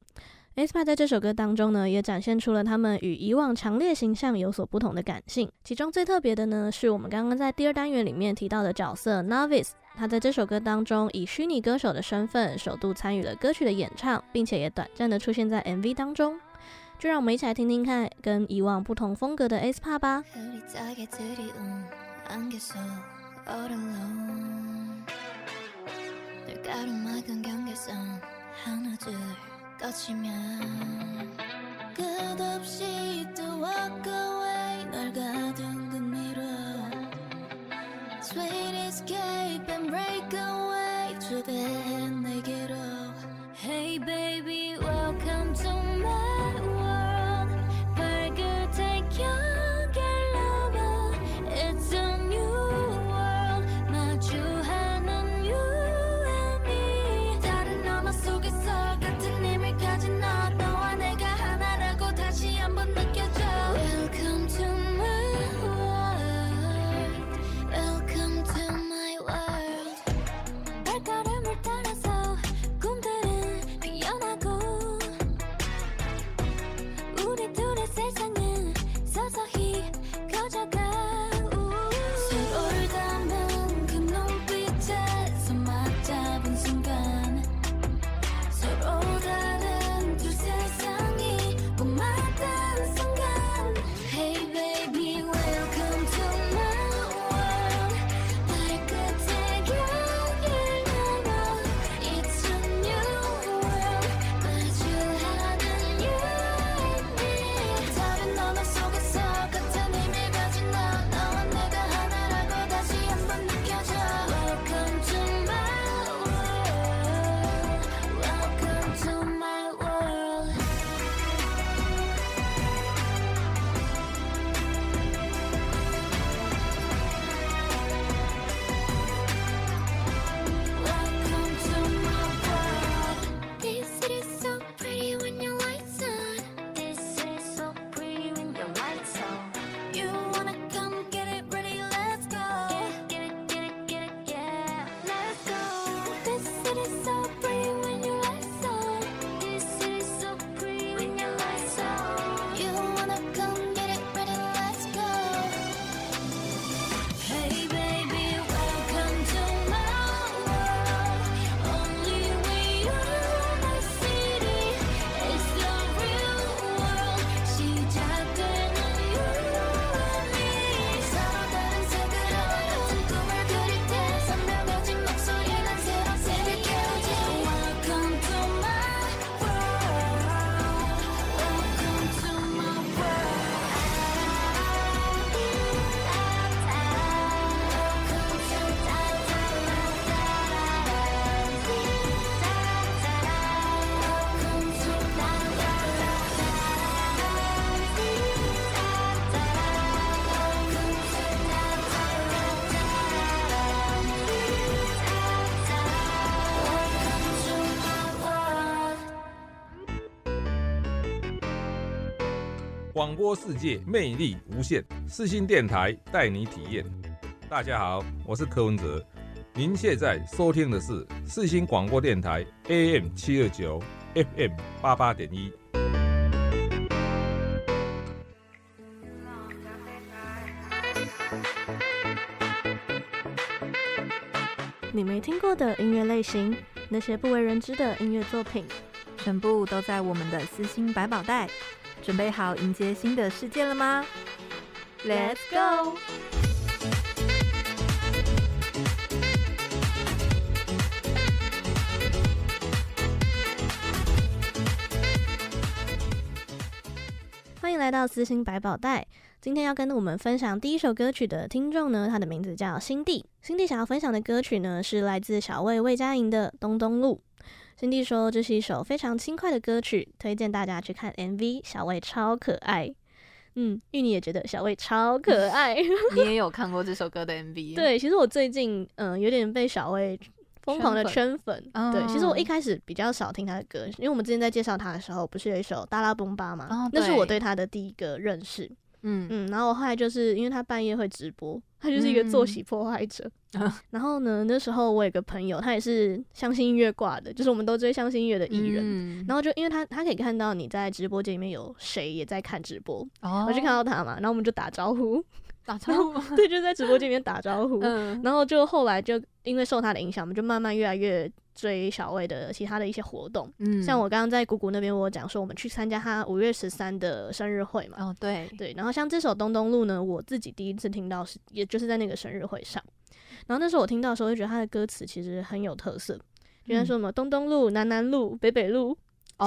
Speaker 2: Aespa 在这首歌当中呢，也展现出了他们与以往强烈形象有所不同的感性。其中最特别的呢，是我们刚刚在第二单元里面提到的角色 Novice。他在这首歌当中以虚拟歌手的身份，首度参与了歌曲的演唱，并且也短暂的出现在 MV 当中。就让我们一起来听听看跟以往不同风格的 aespa 吧。
Speaker 6: 떠지면 끝없이 또 walk away 널 가둔 그미로 Sweet escape and break away 주대한 내게로
Speaker 3: Hey baby welcome to my
Speaker 9: 广播世界魅力无限，四新电台带你体验。大家好，我是柯文哲，您现在收听的是四新广播电台 AM 七二九 FM 八八点一。
Speaker 2: 你没听过的音乐类型，那些不为人知的音乐作品，
Speaker 1: 全部都在我们的四星百宝袋。准备好迎接新的世界了吗？Let's go！
Speaker 2: 欢迎来到私心百宝袋。今天要跟我们分享第一首歌曲的听众呢，他的名字叫辛蒂。辛蒂想要分享的歌曲呢，是来自小魏魏佳莹的《东东路》。辛蒂说这是一首非常轻快的歌曲，推荐大家去看 MV。小魏超可爱，嗯，玉妮也觉得小魏超可爱。
Speaker 1: 你也有看过这首歌的 MV？
Speaker 2: 对，其实我最近嗯、呃、有点被小魏疯狂的圈粉。圈粉对，其实我一开始比较少听他的歌，因为我们之前在介绍他的时候，不是有一首《达拉崩吧》吗？哦、那是我对他的第一个认识。嗯嗯，然后我后来就是因为他半夜会直播，他就是一个作息破坏者。嗯、然后呢，那时候我有个朋友，他也是相信音乐挂的，就是我们都追相信音乐的艺人。嗯、然后就因为他他可以看到你在直播间里面有谁也在看直播，哦、我就看到他嘛，然后我们就打招呼。打招呼，对，就在直播间里面打招呼。嗯，然后就后来就因为受他的影响，我们就慢慢越来越追小魏的其他的一些活动。嗯，像我刚刚在姑姑那边，我讲说我们去参加他五月十三的生日会嘛。哦，对对。然后像这首《东东路》呢，我自己第一次听到是，也就是在那个生日会上。然后那时候我听到的时候，就觉得他的歌词其实很有特色，比如说什么东东路、南南路、北北路、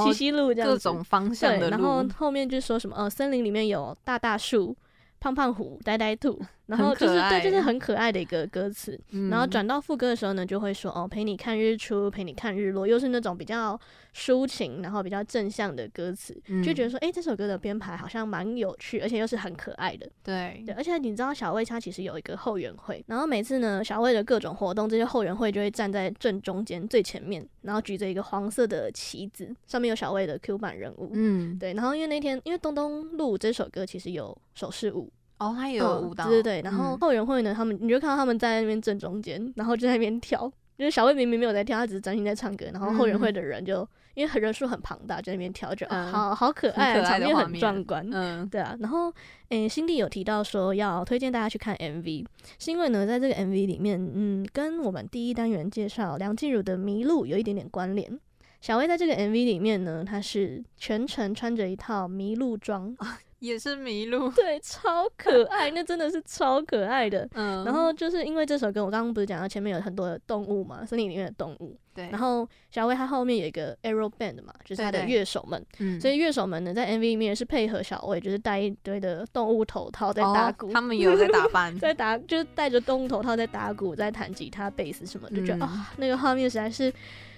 Speaker 2: 西西路这样子，各种方向的路。然后后面就说什么呃，森林里面有大大树。胖胖虎、呆呆兔，然后就是对，就是很可爱的一个歌词。嗯、然后转到副歌的时候呢，就会说哦，陪你看日出，陪你看日落，又是那种比较抒情，然后比较正向的歌词，嗯、就觉得说，哎、欸，这首歌的编排好像蛮有趣，而且又是很可爱的。对对，而且你知道小魏他其实有一个后援会，然后每次呢，小魏的各种活动，这些后援会就会站在正中间最前面，然后举着一个黄色的旗子，上面有小魏的 Q 版人物。嗯，对。然后因为那天，因为东东录这首歌其实有手势舞。哦，他也有舞蹈，对对对。然后后援会呢，他们你就看到他们在那边正中间，然后就在那边跳。就是小魏明明没有在跳，他只是专心在唱歌。然后后援会的人就因为人数很庞大，就在那边跳，就好好可爱，场面很壮观。嗯，对啊。然后诶，新弟有提到说要推荐大家去看 MV，是因为呢，在这个 MV 里面，嗯，跟我们第一单元介绍梁静茹的《迷路》有一点点关联。小薇在这个 MV 里面呢，她是全程穿着一套迷路装。也是迷路，对，超可爱，那真的是超可爱的。嗯，然后就是因为这首歌，我刚刚不是讲到前面有很多的动物嘛，森林里面的动物。对。然后小薇她后面有一个 Arrow Band 嘛，就是她的乐手们。嗯。所以乐手们呢，在 MV 里面是配合小薇，就是戴一堆的动物头套在打鼓。他们有在打扮，在打，就是戴着动物头套在打鼓，在弹吉他、贝斯什么，就觉得啊，那个画面实在是。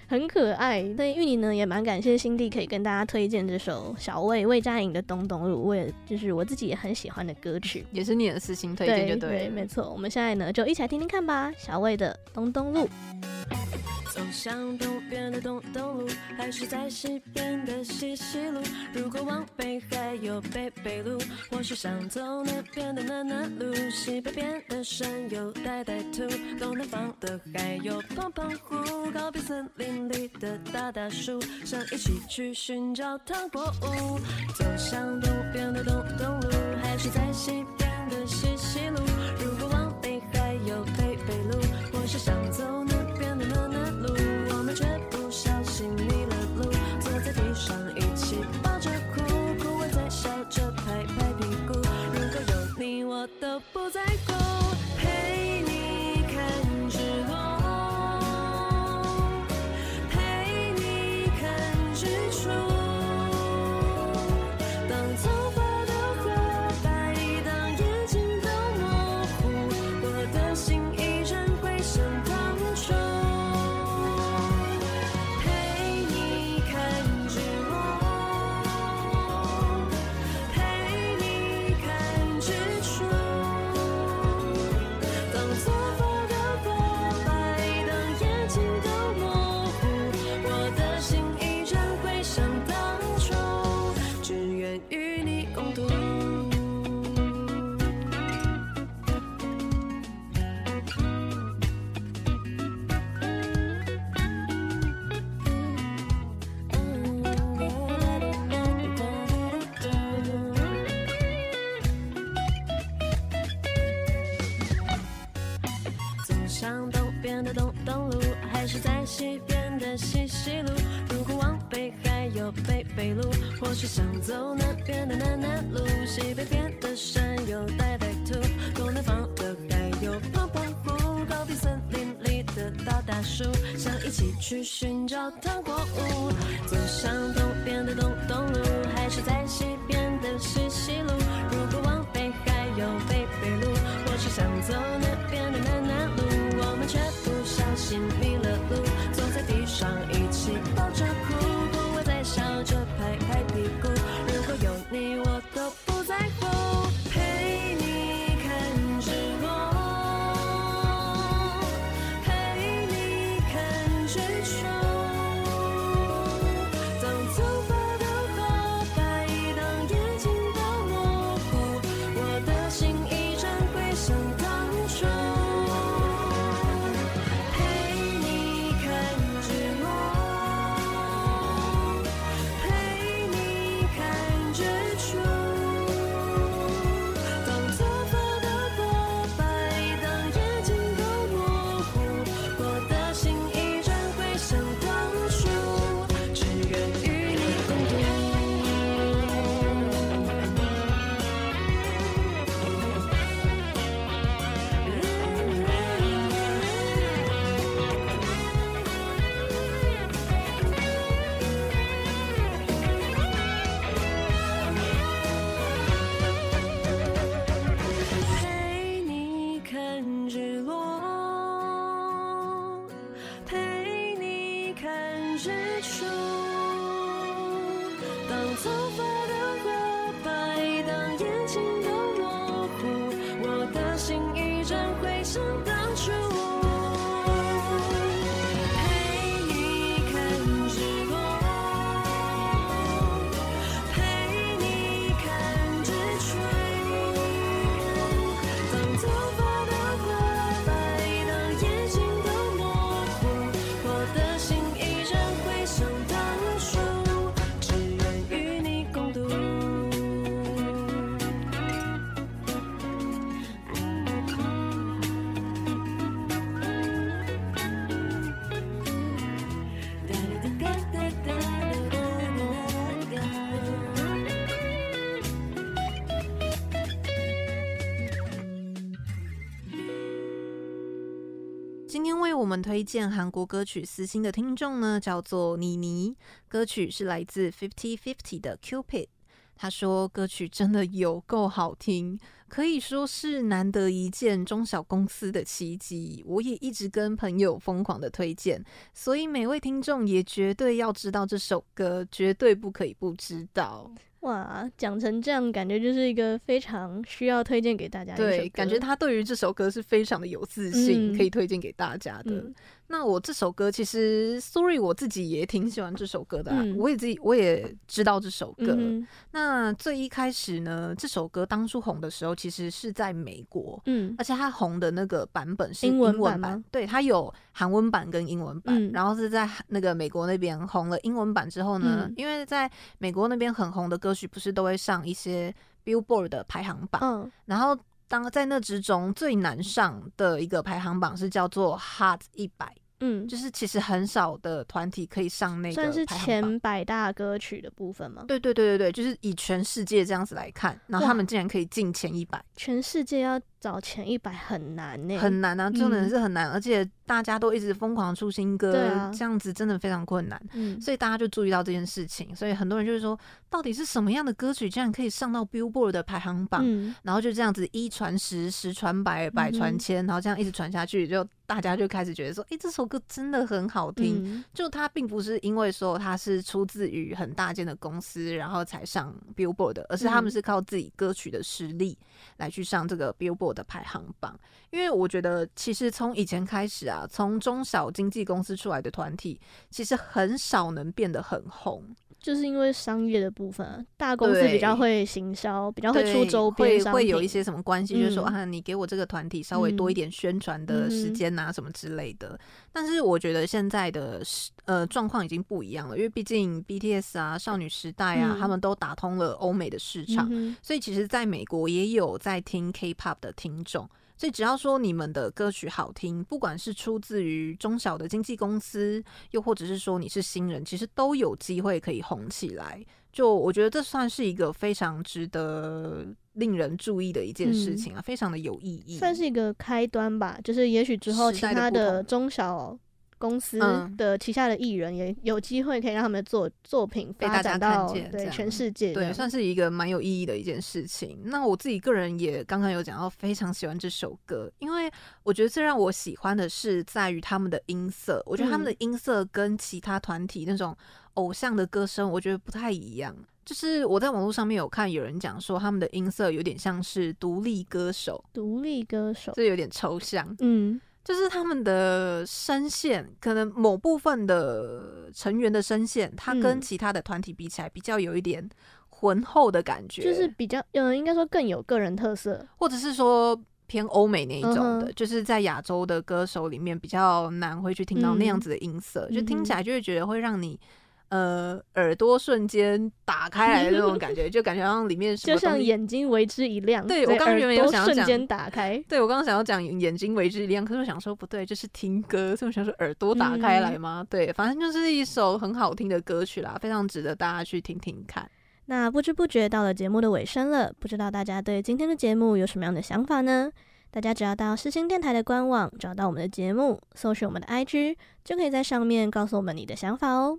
Speaker 2: 很可爱，对玉妮呢也蛮感谢新弟可以跟大家推荐这首小魏魏佳莹的《东东路》，我也就是我自己也很喜欢的歌曲，也是你的私心推荐，就对，对，对，没错。我们现在呢就一起来听听看吧，小魏的《东东路》。
Speaker 3: 走向东边的东东路，还是在西边的西西路？如果往北还有北北路，或是想走南边的南南路。西北边的山有呆呆兔，东南方的还有胖胖虎。告别森林里的大大树，想一起去寻找糖果屋。走向东边的东东路，还是在西边我在向东边的东东路，还是在西边的西西路？如果往北还有北北路，或是想走南边的南南路？西北边的山有呆呆兔，东南方的还有胖胖虎。告别森林里的大大树，想一起去寻找糖果屋。走向东边的东东路，还是在西边的西西路？如果
Speaker 1: 们推荐韩国歌曲《私心》的听众呢，叫做妮妮。歌曲是来自 Fifty Fifty 的 Cupid。他说歌曲真的有够好听，可以说是难得一见中小公司的奇迹。我也一直跟朋友疯狂的推荐，所以每位听众也绝对要知道这首歌，绝对不可以不知道。
Speaker 2: 哇，讲成这样，感觉就是一个非常需要推荐给大家的。
Speaker 1: 对，感觉他对于这首歌是非常的有自信，
Speaker 2: 嗯、
Speaker 1: 可以推荐给大家的。
Speaker 2: 嗯、
Speaker 1: 那我这首歌其实，Sorry，我自己也挺喜欢这首歌的，啊
Speaker 2: 嗯，
Speaker 1: 我也自己我也知道这首歌。
Speaker 2: 嗯、
Speaker 1: 那最一开始呢，这首歌当初红的时候，其实是在美国，
Speaker 2: 嗯，
Speaker 1: 而且它红的那个版本是英文版，
Speaker 2: 英文版
Speaker 1: 对，它有韩文版跟英文版，
Speaker 2: 嗯，
Speaker 1: 然后是在那个美国那边红了英文版之后呢，
Speaker 2: 嗯，
Speaker 1: 因为在美国那边很红的歌曲，不是都会上一些 Billboard 的排行榜，
Speaker 2: 嗯，
Speaker 1: 然后当在那之中最难上的一个排行榜是叫做 Hot 一百。
Speaker 2: 嗯，
Speaker 1: 就是其实很少的团体可以上那个
Speaker 2: 算是前百大歌曲的部分吗？
Speaker 1: 对对对对对，就是以全世界这样子来看，然后他们竟然可以进前一百，
Speaker 2: 全世界要找前一百很难呢，
Speaker 1: 很难啊，真的是很难，嗯，而且大家都一直疯狂出新歌，
Speaker 2: 啊，
Speaker 1: 这样子真的非常困难，
Speaker 2: 嗯，
Speaker 1: 所以大家就注意到这件事情，所以很多人就是说，到底是什么样的歌曲竟然可以上到 Billboard 的排行榜，
Speaker 2: 嗯，
Speaker 1: 然后就这样子一传十，十传百，百传千，然后这样一直传下去，就大家就开始觉得说，哎，这首歌真的很好听，
Speaker 2: 嗯，
Speaker 1: 就它并不是因为说它是出自于很大间的公司，然后才上 Billboard 的，而是他们是靠自己歌曲的实力来去上这个 Billboard 的排行榜。因为我觉得，其实从以前开始啊，从中小经纪公司出来的团体，其实很少能变得很红。
Speaker 2: 就是因为商业的部分，啊，大公司比较会行销，比较会出周边，
Speaker 1: 会会有一些什么关系，嗯、就是说啊，你给我这个团体稍微多一点宣传的时间啊，什么之类的。嗯、但是我觉得现在的呃状况已经不一样了，因为毕竟 BTS 啊、少女时代啊，嗯、他们都打通了欧美的市场，嗯、所以其实在美国也有在听 K-pop 的听众。所以只要说你们的歌曲好听，不管是出自于中小的经纪公司，又或者是说你是新人，其实都有机会可以红起来。就我觉得这算是一个非常值得令人注意的一件事情啊，嗯、非常的有意义，
Speaker 2: 算是一个开端吧。就是也许之后其他的中小。公司的旗下的艺人也有机会可以让他们的作作品发展到对全世界，
Speaker 1: 对，算是一个蛮有意义的一件事情。那我自己个人也刚刚有讲到，非常喜欢这首歌，因为我觉得最让我喜欢的是在于他们的音色。我觉得他们的音色跟其他团体那种偶像的歌声，我觉得不太一样。就是我在网络上面有看有人讲说，他们的音色有点像是独立歌手，
Speaker 2: 独立歌手，
Speaker 1: 这有点抽象，
Speaker 2: 嗯。
Speaker 1: 就是他们的声线，可能某部分的成员的声线，它跟其他的团体比起来，比较有一点浑厚的感觉，
Speaker 2: 就是比较，嗯，应该说更有个人特色，
Speaker 1: 或者是说偏欧美那一种的，就是在亚洲的歌手里面比较难会去听到那样子的音色，就听起来就会觉得会让你。呃，耳朵瞬间打开来的那种感觉，就感觉好像里面什么
Speaker 2: 就像眼睛为之一亮。
Speaker 1: 对，我刚刚原本有想要讲
Speaker 2: 瞬间打开，
Speaker 1: 对我刚刚想要讲眼睛为之一亮，可是我想说不对，这是听歌，所以我想说耳朵打开来吗？嗯、对，反正就是一首很好听的歌曲啦，非常值得大家去听听看。
Speaker 2: 那不知不觉到了节目的尾声了，不知道大家对今天的节目有什么样的想法呢？大家只要到世新电台的官网找到我们的节目，搜寻我们的 IG，就可以在上面告诉我们你的想法哦。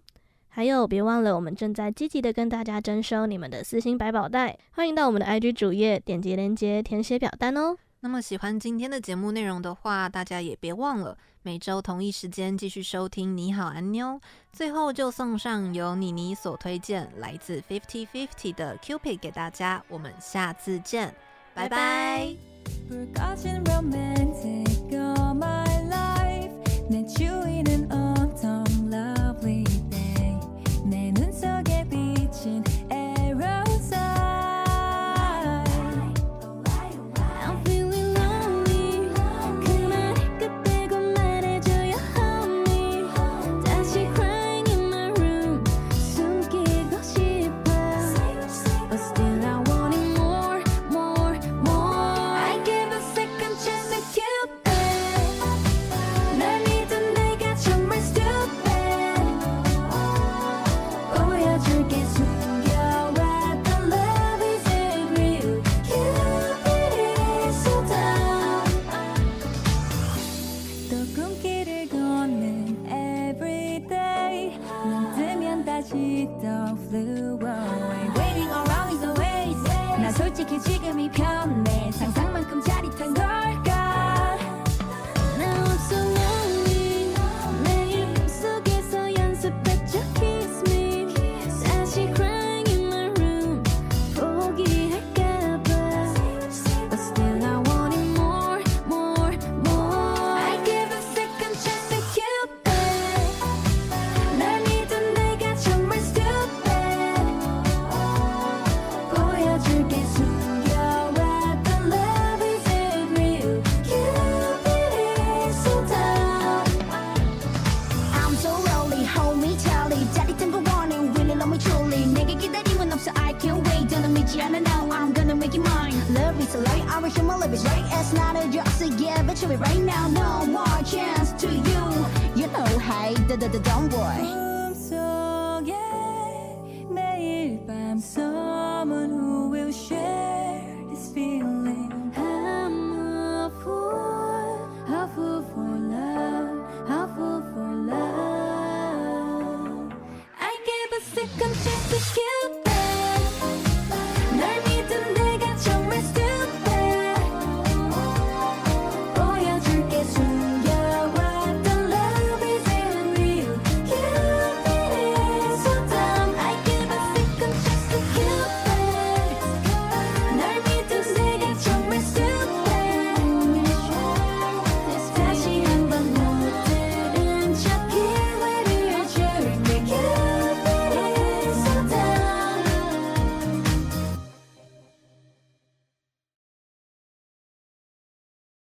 Speaker 2: 还有，别忘了，我们正在积极的跟大家征收你们的私心百宝袋，欢迎到我们的 IG 主页点击链接填写表单哦。
Speaker 1: 那么喜欢今天的节目内容的话，大家也别忘了每周同一时间继续收听你好安妞。最后就送上由妮妮所推荐来自 Fifty Fifty 的 Cupid 给大家，我们下次见，拜拜。
Speaker 6: flew away waiting around is a waste. 난
Speaker 4: 솔직히 지금이 편해. 상상